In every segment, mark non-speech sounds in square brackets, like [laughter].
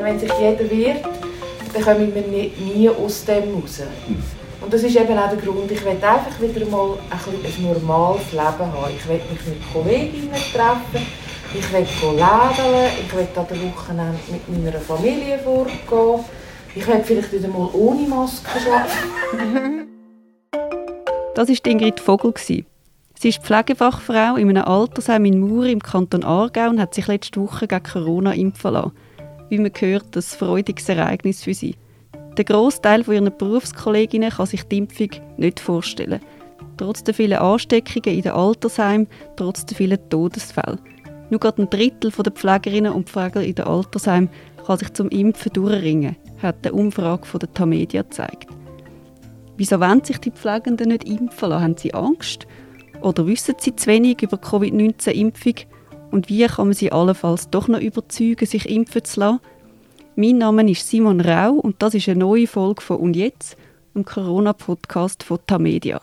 meine, wenn sich jeder wehrt, dann kommen wir nie, aus dem raus. Und das ist eben auch der Grund, ich will einfach wieder mal ein, ein normales Leben haben. Ich will mich mit Kolleginnen treffen, ich will lädeln, ich will an der Wochenende mit meiner Familie vorgehen. Ich will vielleicht wieder mal ohne Maske arbeiten. [laughs] Das war Ingrid Vogel. Sie ist Pflegefachfrau in einem Altersheim in Muri im Kanton Aargau und hat sich letzte Woche gegen Corona impfen lassen. Wie man hört, das freudiges Ereignis für sie. Der Großteil ihrer Berufskolleginnen kann sich die Impfung nicht vorstellen. Trotz der vielen Ansteckungen in den Altersheimen, trotz der vielen Todesfälle. Nur gerade ein Drittel der Pflegerinnen und Pfleger in den Altersheimen kann sich zum Impfen durchringen, hat eine Umfrage von der Tamedia gezeigt. Wieso wollen sich die Pflegenden nicht impfen lassen? Haben sie Angst? Oder wissen sie zu wenig über Covid-19-Impfung? Und wie kann man sie allenfalls doch noch überzeugen, sich impfen zu lassen? Mein Name ist Simon Rau und das ist eine neue Folge von «Und jetzt?», dem Corona-Podcast von Tamedia.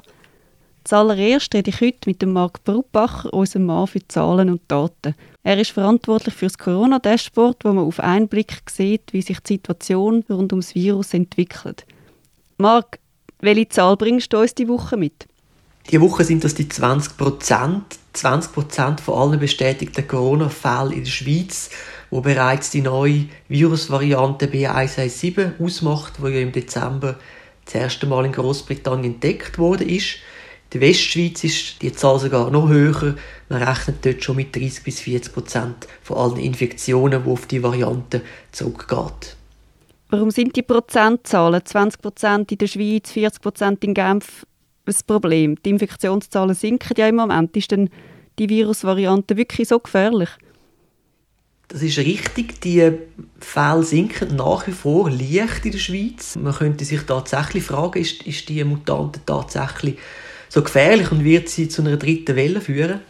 Zuallererst rede ich heute mit dem Marc Bruppacher, unserem Mann für Zahlen und Daten. Er ist verantwortlich für das Corona-Dashboard, wo man auf einen Blick sieht, wie sich die Situation rund ums Virus entwickelt. Marc, welche Zahl bringst du uns die Woche mit? Die Woche sind das die 20 Prozent. 20 Prozent von allen bestätigten Corona-Fällen in der Schweiz, wo bereits die neue Virusvariante B117 ausmacht, die ja im Dezember das erste Mal in Großbritannien entdeckt wurde ist. In der Westschweiz ist die Zahl sogar noch höher. Man rechnet dort schon mit 30 bis 40 Prozent von allen Infektionen, die auf die Variante zurückgeht. Warum sind die Prozentzahlen 20 Prozent in der Schweiz, 40 Prozent in Genf das Problem? Die Infektionszahlen sinken ja im Moment. Ist denn die Virusvariante wirklich so gefährlich? Das ist richtig. Die Fälle sinken nach wie vor leicht in der Schweiz. Man könnte sich tatsächlich fragen, ist, ist die Mutante tatsächlich so gefährlich und wird sie zu einer dritten Welle führen.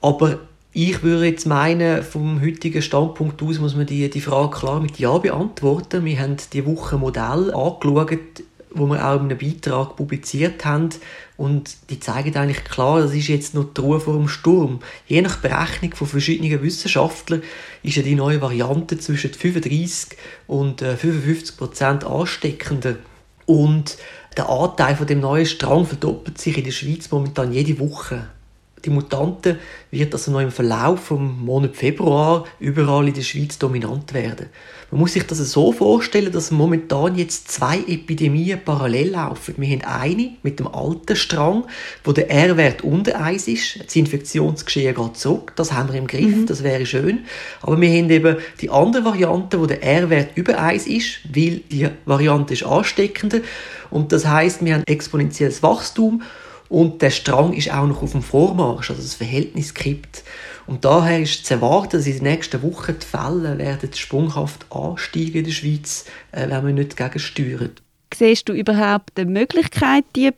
Aber ich würde jetzt meinen, vom heutigen Standpunkt aus muss man die, die Frage klar mit Ja beantworten. Wir haben die Woche Modell angeschaut, wo wir auch in einem Beitrag publiziert haben. Und die zeigen eigentlich klar, das ist jetzt noch die Ruhe vor dem Sturm. Je nach Berechnung von verschiedenen Wissenschaftlern ist ja die neue Variante zwischen 35 und 55 äh, Prozent ansteckender. Und der Anteil von dem neuen Strang verdoppelt sich in der Schweiz momentan jede Woche. Die Mutante wird also noch im Verlauf vom Monat Februar überall in der Schweiz dominant werden. Man muss sich das so vorstellen, dass momentan jetzt zwei Epidemien parallel laufen. Wir haben eine mit dem alten Strang, wo der R-Wert unter 1 ist. Das Infektionsgeschehen geht zurück. Das haben wir im Griff. Mhm. Das wäre schön. Aber wir haben eben die andere Variante, wo der R-Wert über 1 ist, weil die Variante ist ansteckender. Und das heißt, wir haben exponentielles Wachstum und der Strang ist auch noch auf dem Vormarsch, also das Verhältnis kippt. Und daher ist zu erwarten, dass in den nächsten Wochen die Fälle werden sprunghaft ansteigen in der Schweiz, äh, wenn wir nicht gegensteuern. Siehst du überhaupt eine Möglichkeit, die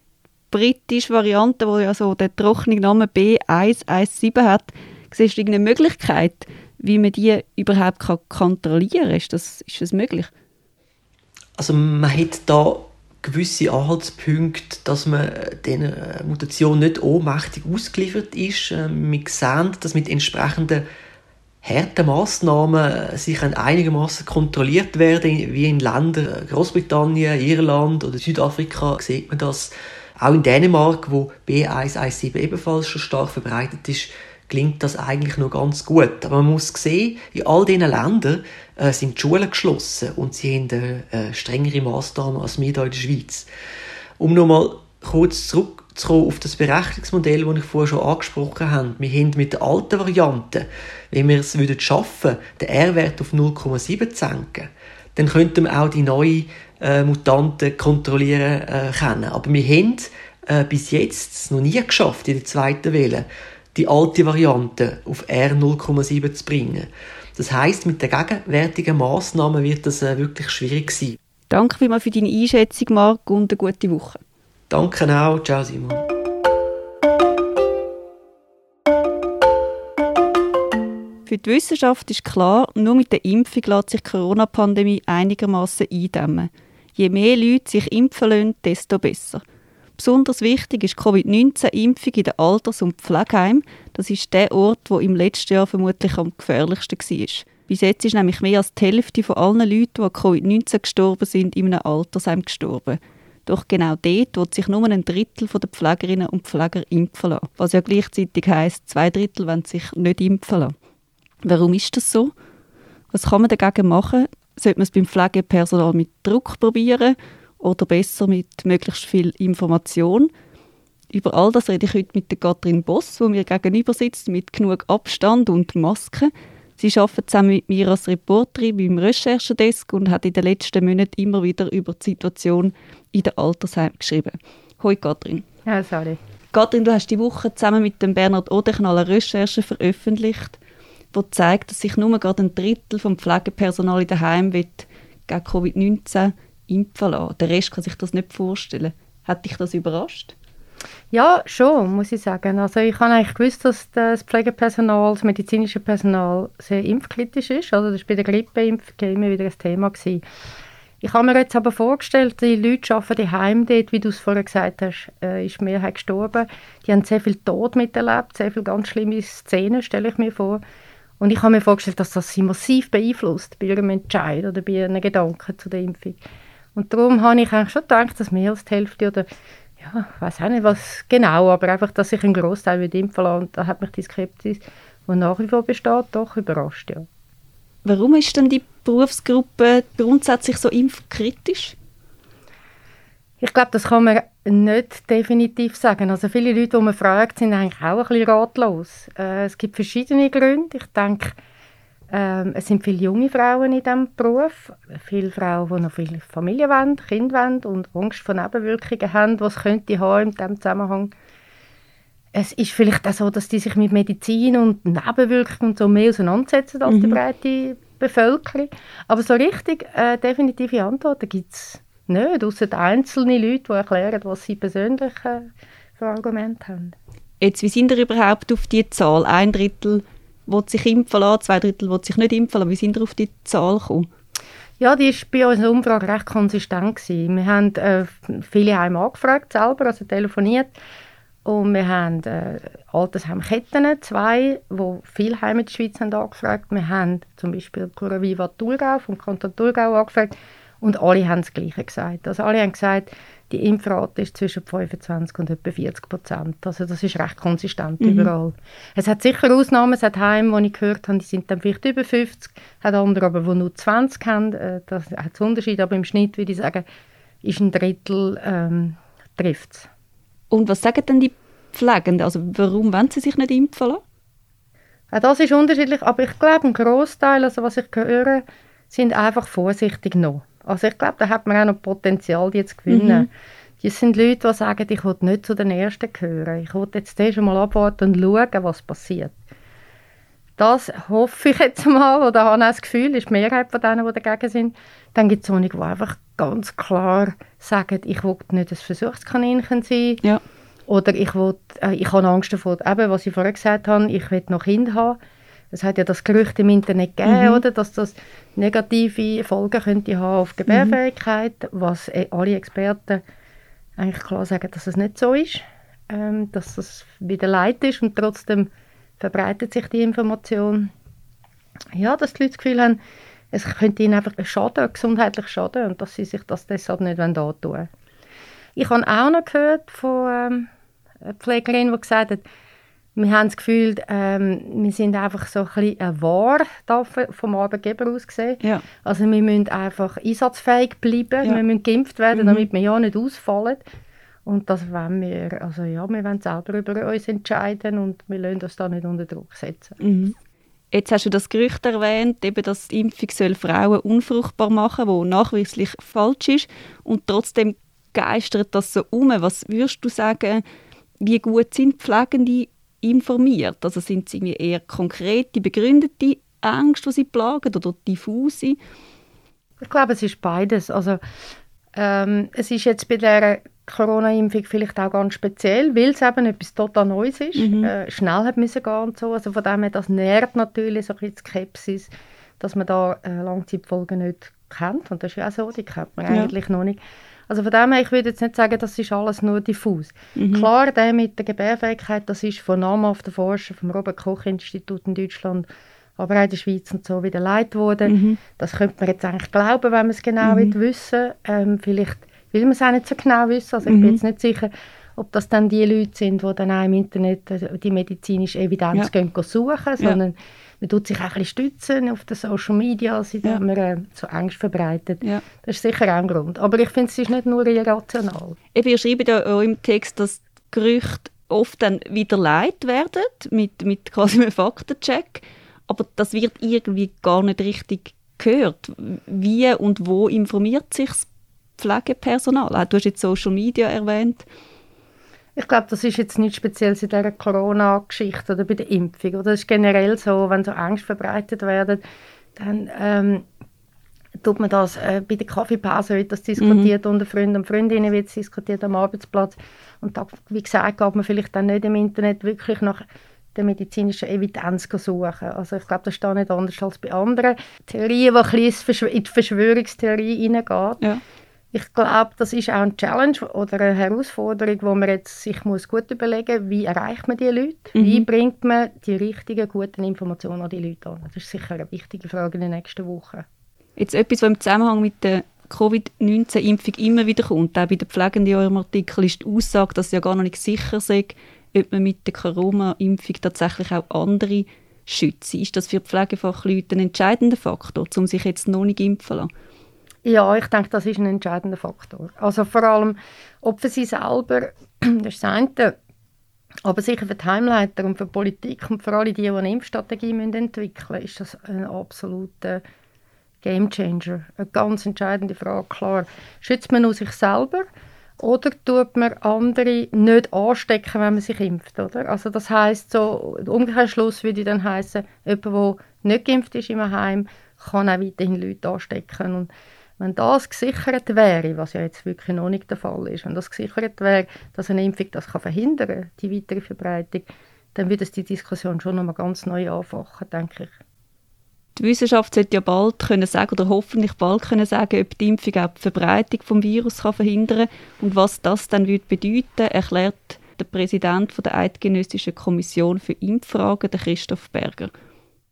britische Variante, die ja so den trockenen Namen B117 hat, siehst du irgendeine Möglichkeit, wie man die überhaupt kontrollieren kann? Ist das, ist das möglich? Also man hat da gewisse Anhaltspunkte, dass man diesen Mutationen nicht ohnmächtig ausgeliefert ist. Ähm, wir sehen, dass mit entsprechenden harten Massnahmen sich einigermaßen kontrolliert werden, wie in Ländern Großbritannien, Irland oder Südafrika sieht man das. Auch in Dänemark, wo B117 ebenfalls schon stark verbreitet ist, klingt das eigentlich noch ganz gut. Aber man muss sehen, in all diesen Ländern äh, sind die Schulen geschlossen und sie haben äh, strengere Maßnahmen als wir hier in der Schweiz. Um nochmal kurz zurückzukommen auf das Berechnungsmodell, das ich vorher schon angesprochen habe. Wir haben mit der alten Variante, wenn wir es würden schaffen, den R-Wert auf 0,7 zu senken, dann könnten wir auch die neuen äh, Mutanten kontrollieren äh, können. Aber wir haben äh, bis jetzt noch nie geschafft in der zweiten Welle die alte Variante auf R 0,7 zu bringen. Das heißt, mit den gegenwärtigen Maßnahmen wird das äh, wirklich schwierig sein. Danke vielmals für deine Einschätzung, Marc, und eine gute Woche. Danke auch. Ciao, Simon. Für die Wissenschaft ist klar, nur mit der Impfung lässt sich die Corona-Pandemie einigermaßen eindämmen. Je mehr Leute sich impfen lassen, desto besser. Besonders wichtig ist die Covid-19-Impfung in den Alters- und Pflegeheimen. Das ist der Ort, wo im letzten Jahr vermutlich am gefährlichsten war. Bis jetzt ist nämlich mehr als die Hälfte von allen Leuten, die an Covid-19 gestorben sind, in einem Altersheim gestorben. Doch genau dort wird sich nur ein Drittel der Pflegerinnen und Pfleger impfen lassen. Was ja gleichzeitig heisst, zwei Drittel wollen sich nicht impfen lassen. Warum ist das so? Was kann man dagegen machen? Sollte man es beim Pflegepersonal mit Druck probieren oder besser mit möglichst viel Information? Über all das rede ich heute mit der Katrin Boss, die mir gegenüber sitzt, mit genug Abstand und Masken. Sie arbeitet zusammen mit mir als Reporterin beim Recherchedesk und hat in den letzten Monaten immer wieder über die Situation in den Altersheimen geschrieben. Hoi Katrin. Ja, sorry. Katrin, du hast die Woche zusammen mit dem Bernhard Odechnal eine Recherche veröffentlicht, die zeigt, dass sich nur gerade ein Drittel vom Pflegepersonal in den Heimen gegen Covid-19 impfen lassen. Der Rest kann sich das nicht vorstellen. Hat dich das überrascht? Ja, schon, muss ich sagen. Also ich habe eigentlich gewusst, dass das Pflegepersonal, das medizinische Personal sehr impfkritisch ist. Also das war bei der Grippeimpfung immer wieder ein Thema. Gewesen. Ich habe mir jetzt aber vorgestellt, die Leute arbeiten daheim dort, wie du es vorher gesagt hast, äh, ist Mehrheit gestorben. Die haben sehr viel Tod miterlebt, sehr viele ganz schlimme Szenen, stelle ich mir vor. Und ich habe mir vorgestellt, dass das sie massiv beeinflusst bei ihrem Entscheid oder bei ihren Gedanken zu der Impfung. Und darum habe ich eigentlich schon gedacht, dass mehr als die Hälfte oder ja, ich weiß auch nicht, was genau, aber einfach, dass sich ein Großteil wird impfen lassen. Und da hat mich die Skepsis, die nach wie vor besteht, doch überrascht, ja. Warum ist denn die Berufsgruppe grundsätzlich so impfkritisch? Ich glaube, das kann man nicht definitiv sagen. Also viele Leute, die man fragt, sind eigentlich auch ein bisschen ratlos. Äh, es gibt verschiedene Gründe. Ich denke, ähm, es sind viele junge Frauen in diesem Beruf, viele Frauen, die noch viele Familie wollen, Kinder wollen und Angst vor Nebenwirkungen haben, was könnte haben in diesem Zusammenhang. Es ist vielleicht auch so, dass die sich mit Medizin und Nebenwirkungen und so mehr auseinandersetzen als mhm. die breite Bevölkerung. Aber so richtig äh, definitive Antworten gibt es nicht, außer einzelne Leute, die erklären, was sie persönlich äh, für Argumente haben. Jetzt, wie sind ihr überhaupt auf die Zahl? Ein Drittel will sich impfen lassen, zwei Drittel will sich nicht impfen lassen. Wie sind ihr auf die Zahl gekommen? Ja, die war bei unserer Umfrage recht konsistent. Gewesen. Wir haben äh, viele Heime angefragt, selber, also telefoniert. Und wir haben äh, Altersheimketten, zwei, die viele Heime in der Schweiz haben angefragt. Wir haben zum Beispiel Cura Viva Thurgau vom Kanton Thurgau angefragt. Und alle haben das Gleiche gesagt. Also alle haben gesagt, die Impfrate ist zwischen 25 und etwa 40 Prozent. Also das ist recht konsistent mhm. überall. Es hat sicher Ausnahmen, es hat Heime, wo ich gehört habe, die sind dann vielleicht über 50, hat andere aber, die nur 20 haben, äh, das hat es Unterschied, aber im Schnitt würde ich sagen, ist ein Drittel ähm, trifft es. Und was sagen denn die Pflegenden? Also warum wollen sie sich nicht impfen lassen? Ja, das ist unterschiedlich, aber ich glaube, ein Großteil, also was ich höre, sind einfach vorsichtig noch. Also ich glaube, da hat man auch noch Potenzial, die zu gewinnen. Mhm. Das sind Leute, die sagen, ich will nicht zu den Ersten gehören. Ich will jetzt erst mal abwarten und schauen, was passiert. Das hoffe ich jetzt mal, oder habe auch das Gefühl, ist die Mehrheit von denen, die dagegen sind. Dann gibt es einige, die einfach ganz klar sagen, ich will nicht ein Versuchskaninchen sein. Ja. Oder ich, will, äh, ich habe Angst davor, eben, was ich vorher gesagt habe, ich will noch Kinder haben. Es hat ja das Gerücht im Internet gegeben, mhm. oder, dass das negative Folgen könnte haben auf Gebärfähigkeit, mhm. was äh, alle Experten eigentlich klar sagen, dass es nicht so ist, ähm, dass das wieder Leid ist und trotzdem verbreitet sich die Information. Ja, dass die Leute das Gefühl haben, es könnte ihnen einfach schaden, gesundheitlich schaden und dass sie sich das deshalb nicht antun wollen. Ich habe auch noch gehört von ähm, einer Pflegerin, die gesagt hat, wir haben das Gefühl, ähm, wir sind einfach so ein bisschen eine Ware vom Arbeitgeber aus gesehen. Ja. Also wir müssen einfach einsatzfähig bleiben, ja. wir müssen geimpft werden, mhm. damit wir ja nicht ausfallen. Und das wollen wir, also ja, wir wollen selber über uns entscheiden und wir lassen das da nicht unter Druck setzen. Mhm. Jetzt hast du das Gerücht erwähnt, eben, dass die Impfung soll Frauen unfruchtbar machen soll, was nachweislich falsch ist. Und trotzdem geistert das so um. Was würdest du sagen, wie gut sind Pflegende informiert? Also sind sie eher konkrete, begründete Ängste, die sie plagen oder diffuse? Ich glaube, es ist beides. Also, ähm, es ist jetzt bei der Corona-Impfung vielleicht auch ganz speziell, weil es eben etwas total Neues ist. Mhm. Äh, schnell hat müssen gehen und so. Also von dem her, das nährt natürlich so ein bisschen Skepsis, dass man da äh, Langzeitfolgen nicht kennt. Und das ist ja auch so, die kennt man ja. eigentlich noch nicht. Also von dem her, ich würde jetzt nicht sagen, das ist alles nur diffus. Mhm. Klar, der mit der Gebärfähigkeit, das ist von namhaften Forschern vom Robert-Koch-Institut in Deutschland aber auch in der Schweiz und so wieder leid geworden. Mhm. Das könnte man jetzt eigentlich glauben, wenn man es genau mhm. wissen ähm, Vielleicht will man es auch nicht so genau wissen. Also ich mhm. bin jetzt nicht sicher, ob das dann die Leute sind, die dann auch im Internet äh, die medizinische Evidenz ja. gehen, suchen, sondern ja. Man tut sich auch ein bisschen stützen auf den Social Media, indem ja. man äh, so Angst verbreitet. Ja. Das ist sicher auch ein Grund. Aber ich finde, es ist nicht nur irrational. Eben, ihr schreibt ja auch im Text, dass Gerüchte oft dann wieder leid werden, mit, mit quasi einem Faktencheck, aber das wird irgendwie gar nicht richtig gehört. Wie und wo informiert sich das Pflegepersonal? Du hast jetzt Social Media erwähnt. Ich glaube, das ist jetzt nicht speziell in dieser Corona-Geschichte oder bei der Impfung. Oder das ist generell so, wenn so Angst verbreitet werden, dann ähm, tut man das äh, bei der Kaffeepause wird das diskutiert mhm. unter Freunden und Freundinnen wird es diskutiert am Arbeitsplatz und da, wie gesagt, geht man vielleicht dann nicht im Internet wirklich nach der medizinischen Evidenz suchen. Also ich glaube, das ist da nicht anders als bei anderen Theorien, die ein bisschen in die Verschwörungstheorie hineingeht. Ja. Ich glaube, das ist auch eine Challenge oder eine Herausforderung, wo man jetzt sich muss gut überlegen muss, wie erreicht man die Leute? Mhm. Wie bringt man die richtigen, guten Informationen an die Leute an? Das ist sicher eine wichtige Frage in den nächsten Wochen. Jetzt etwas, was im Zusammenhang mit der Covid-19-Impfung immer wieder kommt, auch bei der Pflegenden in eurem Artikel, ist die Aussage, dass ja gar noch nicht sicher sei, ob man mit der Corona-Impfung tatsächlich auch andere schützt. Ist das für die Pflegefachleute ein entscheidender Faktor, um sich jetzt noch nicht impfen zu lassen? Ja, ich denke, das ist ein entscheidender Faktor. Also vor allem, ob für sie selber, [clears throat] das ist das eine, aber sicher für die Heimleiter und für die Politik und für alle die, eine Impfstrategie entwickeln müssen, ist das ein absoluter Gamechanger. Eine ganz entscheidende Frage, klar. Schützt man nur sich selber oder tut man andere nicht anstecken, wenn man sich impft, oder? Also das heißt so, Umkehrschluss würde dann heißen, jemand, der nicht geimpft ist im Heim, kann auch weiterhin Leute anstecken und wenn das gesichert wäre, was ja jetzt wirklich noch nicht der Fall ist, wenn das gesichert wäre, dass eine Impfung das kann verhindern die weitere Verbreitung, dann würde es die Diskussion schon nochmal ganz neu anfachen, denke ich. Die Wissenschaft sollte ja bald können sagen oder hoffentlich bald können sagen, ob die Impfung auch die Verbreitung des Virus kann verhindern kann und was das dann würde bedeuten, erklärt der Präsident der Eidgenössischen Kommission für Impffragen, Christoph Berger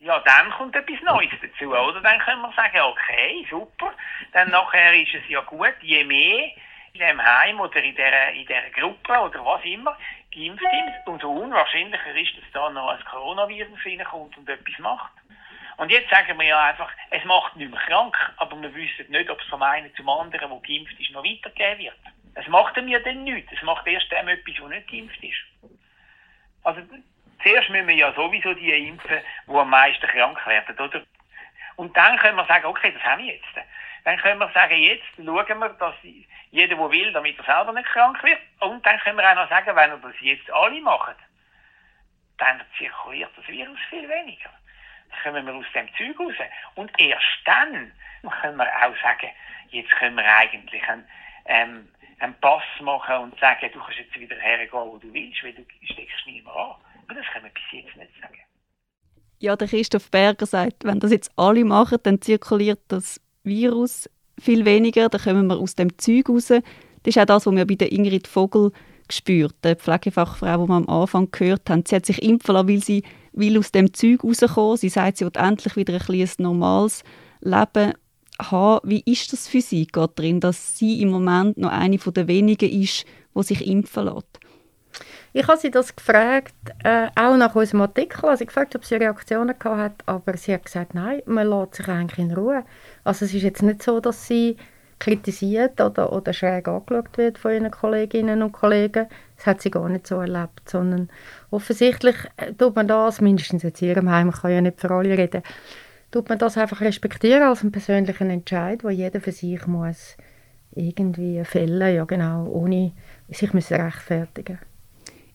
ja, dann kommt etwas Neues dazu, oder? Dann können wir sagen, okay, super. Dann nachher ist es ja gut, je mehr in dem Heim oder in dieser, in dieser Gruppe oder was immer geimpft ist, umso unwahrscheinlicher ist, dass da noch ein Coronavirus reinkommt und etwas macht. Und jetzt sagen wir ja einfach, es macht nicht mehr krank, aber wir wissen nicht, ob es vom einen zum anderen, der geimpft ist, noch weitergehen wird. Es macht ihm ja dann nichts. Es macht erst dem etwas, der nicht geimpft ist. Also Zuerst müssen wir ja sowieso die impfen, die am meisten krank werden, oder? Und dann können wir sagen, okay, das haben wir jetzt. Dann können wir sagen, jetzt schauen wir, dass jeder, der will, damit er selber nicht krank wird. Und dann können wir auch noch sagen, wenn wir das jetzt alle machen, dann zirkuliert das Virus viel weniger. Dann kommen wir aus dem Zeug raus. Und erst dann können wir auch sagen, jetzt können wir eigentlich einen, ähm, einen Pass machen und sagen, du kannst jetzt wieder hergehen, wo du willst, weil du steckst nie mehr an. Aber das können wir bis jetzt nicht sagen. Ja, der Christoph Berger sagt, wenn das jetzt alle machen, dann zirkuliert das Virus viel weniger, dann kommen wir aus dem Zeug raus. Das ist auch das, was wir bei der Ingrid Vogel gespürt, der Pflegefachfrau, die wir am Anfang gehört haben. Sie hat sich impfen lassen, weil sie will aus dem Zeug rauskommen. Sie sagt, sie will endlich wieder ein, ein normales Leben haben. Wie ist das für sie, Katrin, dass sie im Moment noch eine der wenigen ist, die sich impfen lässt? Ich habe sie das gefragt, äh, auch nach unserem Artikel, also gefragt, ob sie Reaktionen gehabt hat, aber sie hat gesagt, nein, man lässt sich eigentlich in Ruhe. Also es ist jetzt nicht so, dass sie kritisiert oder, oder schräg angeschaut wird von ihren Kolleginnen und Kollegen. Das hat sie gar nicht so erlebt, sondern offensichtlich äh, tut man das, mindestens jetzt in ihrem Heim, ich kann ja nicht für alle reden, tut man das einfach respektieren als einen persönlichen Entscheid, wo jeder für sich muss irgendwie fällen, ja genau, ohne sich rechtfertigen müssen.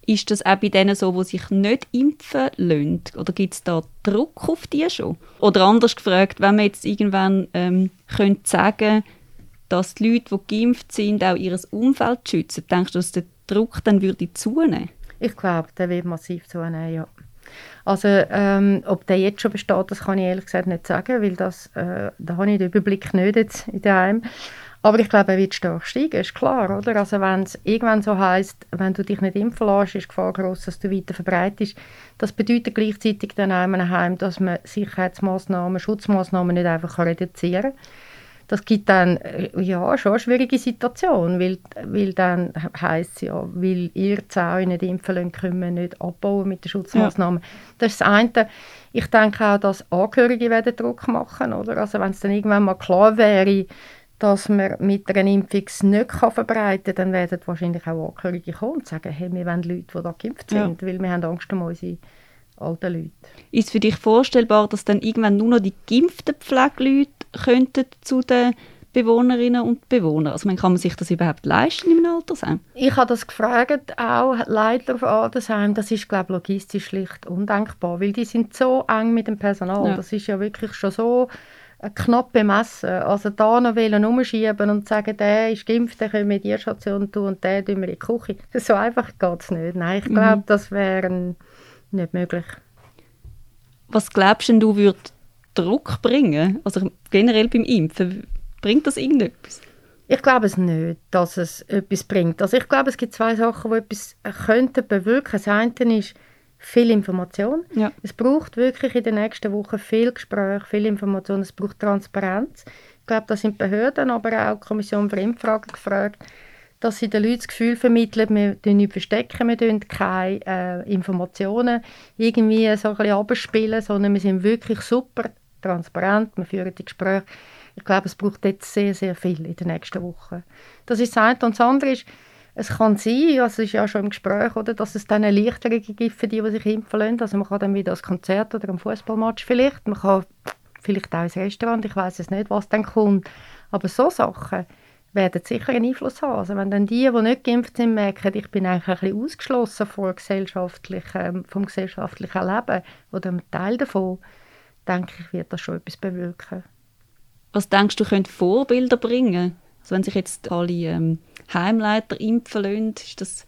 Ist das auch bei denen so, die sich nicht impfen lassen? Oder gibt es da Druck auf die schon? Oder anders gefragt, wenn man jetzt irgendwann ähm, könnte sagen dass die Leute, die geimpft sind, auch ihr Umfeld schützen, denkst du, dass der Druck dann würde zunehmen? Ich glaube, der wird massiv zunehmen, ja. Also ähm, ob der jetzt schon besteht, das kann ich ehrlich gesagt nicht sagen, weil das, äh, da habe ich den Überblick nicht jetzt in daheim. Aber ich glaube, er wird stark steigen, ist klar, oder? Also wenn es irgendwann so heißt, wenn du dich nicht impfen lässt, ist die Gefahr groß, dass du weiter verbreitest. Das bedeutet gleichzeitig dann auch in einem Heim, dass man Sicherheitsmaßnahmen, Schutzmaßnahmen nicht einfach reduzieren kann. Das gibt dann äh, ja, schon eine schwierige Situation, weil, weil dann heisst es ja, weil ihr Zäune nicht impfen lassen, können wir nicht abbauen mit den Schutzmaßnahmen. Ja. Das ist das eine. Ich denke auch, dass Angehörige werden Druck machen, oder? Also wenn es dann irgendwann mal klar wäre, dass man mit einer Impfung es nicht verbreiten kann, dann werden wahrscheinlich auch Angehörige kommen und sagen, hey, wir wollen Leute, die da geimpft sind, ja. weil wir haben Angst um unsere alten Leute. Ist es für dich vorstellbar, dass dann irgendwann nur noch die geimpften Pflegeleute könnten zu den Bewohnerinnen und Bewohnern? Also kann man sich das überhaupt leisten im Altersheim? Ich habe das gefragt, auch Leiter von Altersheim. Das ist, glaube ich, logistisch schlicht undenkbar, weil die sind so eng mit dem Personal. Ja. Das ist ja wirklich schon so knapp bemessen. Also da noch umschieben und sagen, der ist geimpft, der können wir die Station tun und der tun wir in die Küche. So einfach geht es nicht. Nein, ich glaube, mhm. das wäre nicht möglich. Was glaubst du, würde Druck bringen? Also generell beim Impfen, bringt das irgendetwas? Ich glaube es nicht, dass es etwas bringt. Also ich glaube, es gibt zwei Sachen, die etwas könnten bewirken. Das eine ist, viel Information. Ja. Es braucht wirklich in den nächsten Wochen viel Gespräch, viel Information, es braucht Transparenz. Ich glaube, da sind Behörden, aber auch die Kommission für Impfragen gefragt, dass sie den Leuten das Gefühl vermitteln, wir verstecken nicht verstecken, wir tun keine äh, Informationen irgendwie so ein bisschen abspielen, sondern wir sind wirklich super transparent, wir führen die Gespräche. Ich glaube, es braucht jetzt sehr, sehr viel in den nächsten Wochen. Das ist das eine. Und das andere ist, es kann sein, also es ist ja schon im Gespräch, oder, dass es dann Erleichterungen gibt für die, die sich impfen lassen. Also man kann dann wieder als Konzert oder ein Fußballmatch vielleicht, man kann vielleicht auch ins Restaurant, ich weiß es nicht, was dann kommt. Aber so Sachen werden sicher einen Einfluss haben. Also wenn dann die, die nicht geimpft sind, merken, ich bin eigentlich ein bisschen ausgeschlossen vom gesellschaftlichen, vom gesellschaftlichen Leben oder ein Teil davon, denke ich, wird das schon etwas bewirken. Was denkst du, könnte Vorbilder bringen? Also wenn sich jetzt alle ähm, Heimleiter impfen lassen, ist das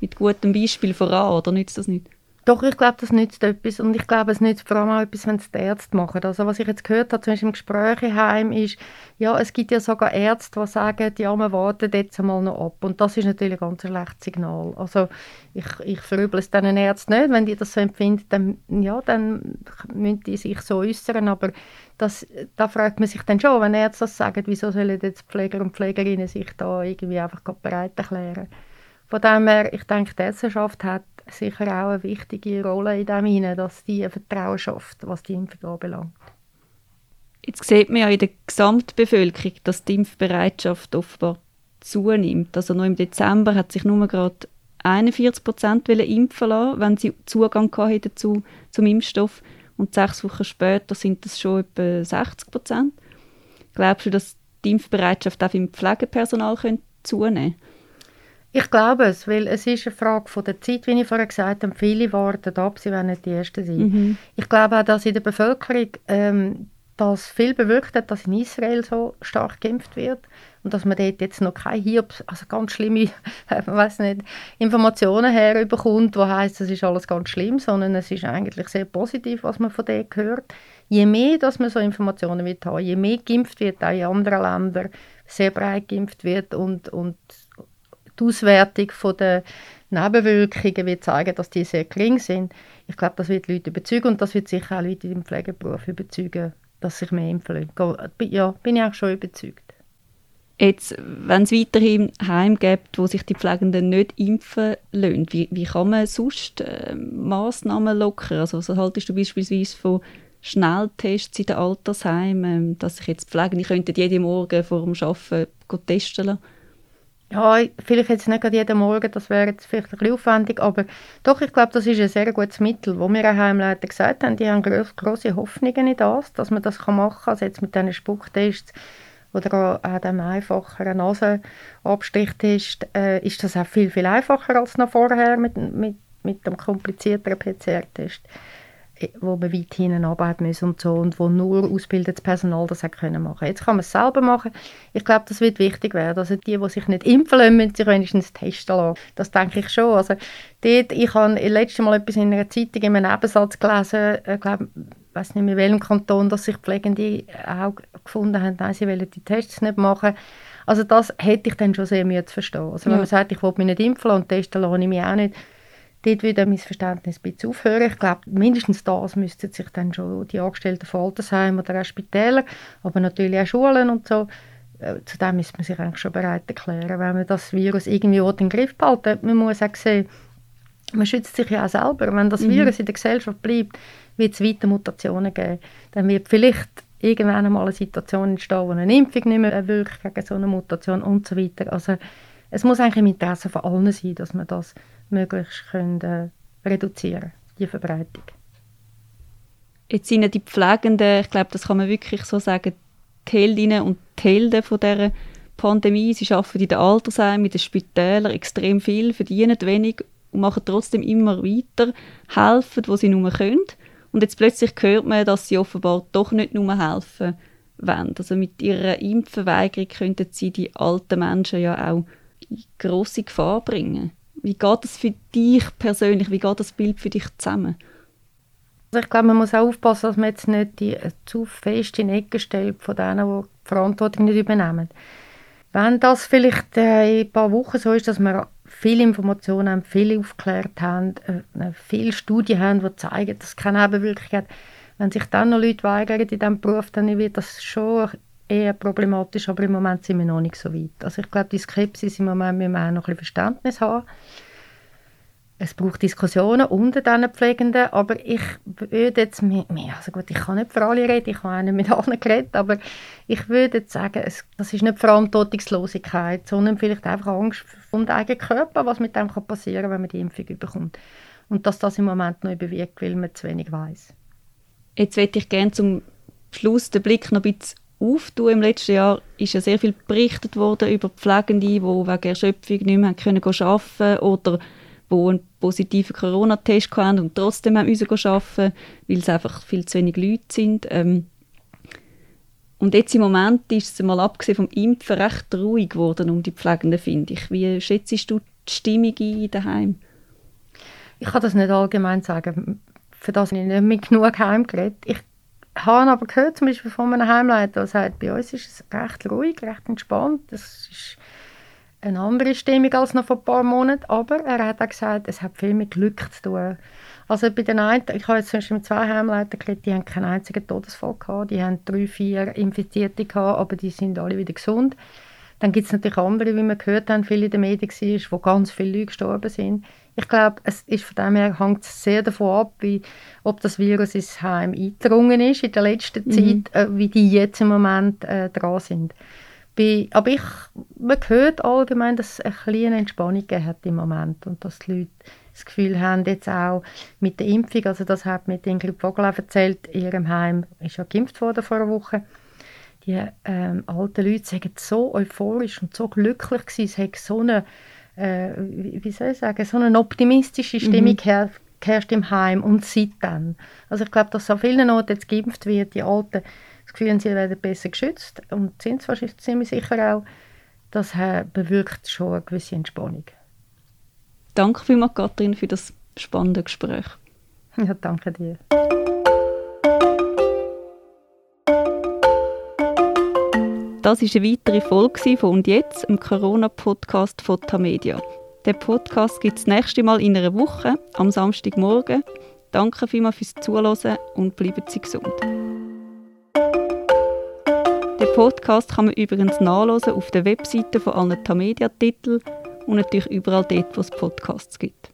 mit gutem Beispiel voran oder nützt das nicht? Doch, ich glaube, das nützt etwas und ich glaube, es nützt vor allem auch etwas, wenn es die Ärzte machen. Also was ich jetzt gehört habe, zum Beispiel im Gespräch im Heim, ist, ja, es gibt ja sogar Ärzte, die sagen, ja, wir warten jetzt einmal noch ab und das ist natürlich ein ganz schlechtes Signal. Also ich, ich verüble es diesen Ärzten nicht, wenn die das so empfinden, dann, ja, dann müssen die sich so äußern, aber das, da fragt man sich dann schon, wenn Ärzte das sagen, wieso sollen jetzt Pfleger und Pflegerinnen sich da irgendwie einfach bereit erklären. Von dem her, ich denke, die Ärzteschaft hat sicher auch eine wichtige Rolle in dem hinein, dass die Vertrauen schafft, was die Impfung anbelangt. Jetzt sieht man ja in der Gesamtbevölkerung, dass die Impfbereitschaft offenbar zunimmt. Also noch im Dezember hat sich nur gerade 41 Prozent impfen lassen, wenn sie Zugang hatten dazu, zum Impfstoff. Und sechs Wochen später sind das schon etwa 60 Prozent. Glaubst du, dass die Impfbereitschaft auch im Pflegepersonal zunehmen könnte? Ich glaube es, weil es ist eine Frage von der Zeit, wie ich vorher gesagt habe. Viele warten ab, sie werden nicht die Ersten sein. Mhm. Ich glaube auch, dass in der Bevölkerung ähm, das viel bewirkt hat, dass in Israel so stark geimpft wird und dass man dort jetzt noch keine Hiobs, also ganz schlimme, [laughs] weiß nicht, Informationen herüberkommt, wo heißt, es ist alles ganz schlimm, sondern es ist eigentlich sehr positiv, was man von dort hört. Je mehr, dass man so Informationen wird haben, je mehr geimpft wird, auch in anderen Ländern sehr breit geimpft wird und, und die Auswertung der Nebenwirkungen wird zeigen, dass die sehr gering sind. Ich glaube, das wird Leute überzeugen und das wird sicher auch Leute im Pflegeberuf überzeugen, dass sich mehr impfen lassen. Ja, bin ich auch schon überzeugt. Jetzt, wenn es weiterhin Heim gibt, wo sich die Pflegenden nicht impfen lassen, wie, wie kann man sonst äh, Massnahmen lockern? Also, was haltest du beispielsweise von Schnelltests in den Altersheimen, dass sich jetzt Pflegende könnten jeden Morgen vor dem Arbeiten testen lassen? Ja, vielleicht jetzt nicht jeden Morgen, das wäre jetzt vielleicht ein bisschen aufwendig, aber doch, ich glaube, das ist ein sehr gutes Mittel, wo mir auch Heimleiter gesagt haben, die haben groß, große Hoffnungen in das, dass man das kann machen kann, also jetzt mit diesen Spucktests oder auch dem einfacheren Nasenabstrichtest, äh, ist das auch viel, viel einfacher als noch vorher mit, mit, mit dem komplizierteren PCR-Test wo man weit hinten arbeiten müssen und so und wo nur ausgebildetes Personal das hat können machen. Jetzt kann man es selber machen. Ich glaube, das wird wichtig werden. Also die, die sich nicht impfen lassen, müssen sich wenigstens testen lassen. Das denke ich schon. Also dort, ich habe letztes Mal etwas in einer Zeitung in einem Nebensatz gelesen, ich glaube, ich weiß nicht mehr, in welchem Kanton, dass sich Pflegende auch gefunden haben, nein, sie wollen die Tests nicht machen. Also das hätte ich dann schon sehr Mühe zu verstehen. Also wenn Ja. man sagt, ich will mich nicht impfen lassen und testen lasse ich mich auch nicht, dort würde mein Verständnis ein bisschen aufhören. Ich glaube, mindestens das müssten sich dann schon die Angestellten von Altersheimen oder auch Spitäler, aber natürlich auch Schulen und so, äh, zu dem müsste man sich eigentlich schon bereit erklären, wenn man das Virus irgendwie in den Griff behalten Man muss auch sehen, man schützt sich ja auch selber. Wenn das Mhm. Virus in der Gesellschaft bleibt, wird es weiter Mutationen geben. Dann wird vielleicht irgendwann einmal eine Situation entstehen, wo eine Impfung nicht mehr wirkt gegen so eine Mutation und so weiter. Also es muss eigentlich im Interesse von allen sein, dass man das möglichst können, äh, reduzieren die Verbreitung. Jetzt sind ja die Pflegenden, ich glaube, das kann man wirklich so sagen, die Heldinnen und die Helden von dieser Pandemie. Sie arbeiten in den Altersheimen, in den Spitälern extrem viel, verdienen wenig und machen trotzdem immer weiter, helfen, wo sie nur können. Und jetzt plötzlich hört man, dass sie offenbar doch nicht nur helfen wollen. Also mit ihrer Impfverweigerung könnten sie die alten Menschen ja auch in grosse Gefahr bringen. Wie geht das für dich persönlich? Wie geht das Bild für dich zusammen? Also ich glaube, man muss auch aufpassen, dass man jetzt nicht die äh, zu fest in Ecke stellt von denen, die die Verantwortung nicht übernehmen. Wenn das vielleicht äh, in ein paar Wochen so ist, dass wir viele Informationen haben, viel aufgeklärt haben, äh, viele Studien haben, die zeigen, dass es keine Nebenwirkungen hat, wenn sich dann noch Leute weigern in diesem Beruf, dann wird das schon eher problematisch, aber im Moment sind wir noch nicht so weit. Also ich glaube, die Skepsis im Moment müssen wir auch noch ein bisschen Verständnis haben. Es braucht Diskussionen unter diesen Pflegenden, aber ich würde jetzt mir, also gut, ich kann nicht für alle reden, ich habe auch nicht mit [laughs] allen geredet, aber ich würde jetzt sagen, es, das ist nicht Verantwortungslosigkeit, sondern vielleicht einfach Angst um den eigenen Körper, was mit dem kann passieren wenn man die Impfung bekommt. Und dass das im Moment noch überwiegt, weil man zu wenig weiß. Jetzt möchte ich gerne zum Schluss den Blick noch ein bisschen auftun. Im letzten Jahr ist ja sehr viel berichtet worden über Pflegende, die wegen Erschöpfung nicht mehr können arbeiten oder die einen positiven Corona-Test hatten und trotzdem arbeiten, weil es einfach viel zu wenig Leute sind. Ähm und jetzt im Moment ist es mal abgesehen vom Impfen recht ruhig geworden um die Pflegenden, finde ich. Wie schätzt du die Stimmung ein daheim? Ich kann das nicht allgemein sagen. Für das habe ich nicht mit genug Heim geredet. Ich habe aber gehört, zum Beispiel von einem Heimleiter, der sagt, bei uns ist es recht ruhig, recht entspannt. Das ist eine andere Stimmung als noch vor ein paar Monaten. Aber er hat auch gesagt, es hat viel mit Glück zu tun. Also bei den einen, ich habe jetzt zum Beispiel mit zwei Heimleitern geredet, die haben keinen einzigen Todesfall gehabt. Die haben drei, vier Infizierte gehabt, aber die sind alle wieder gesund. Dann gibt es natürlich andere, wie wir gehört haben, viele in den Medien war, wo ganz viele Leute gestorben sind. Ich glaube, es ist von dem her hängt sehr davon ab, wie, ob das Virus ins Heim eingedrungen ist in der letzten Mhm. Zeit, äh, wie die jetzt im Moment äh, dran sind. Bei, aber ich, man hört allgemein, dass es eine kleine Entspannung hat im Moment und dass die Leute das Gefühl haben, jetzt auch mit der Impfung, also das hat mir die Ingrid Vogel erzählt, in ihrem Heim ist ja geimpft worden vor einer Woche, die ähm, alten Leute sagen so euphorisch und so glücklich gewesen, es hat so eine, äh, wie soll ich sagen, so eine optimistische Stimmung her herrscht im Heim und seitdem. Also ich glaube, dass an vielen Orten jetzt geimpft wird, die Alten das Gefühl haben, sie werden besser geschützt und sind es wahrscheinlich ziemlich sicher auch, das äh, bewirkt schon eine gewisse Entspannung. Danke vielmals, Katrin, für das spannende Gespräch. Ja, danke dir. Das ist eine weitere Folge von «Und jetzt?» im Corona-Podcast von Tamedia. Der Podcast gibt es nächste Mal in einer Woche, am Samstagmorgen. Danke vielmals fürs Zuhören und bleiben Sie gesund. Den Podcast kann man übrigens nachlesen auf der Webseite von allen Tamedia-Titeln und natürlich überall dort, wo es Podcasts gibt.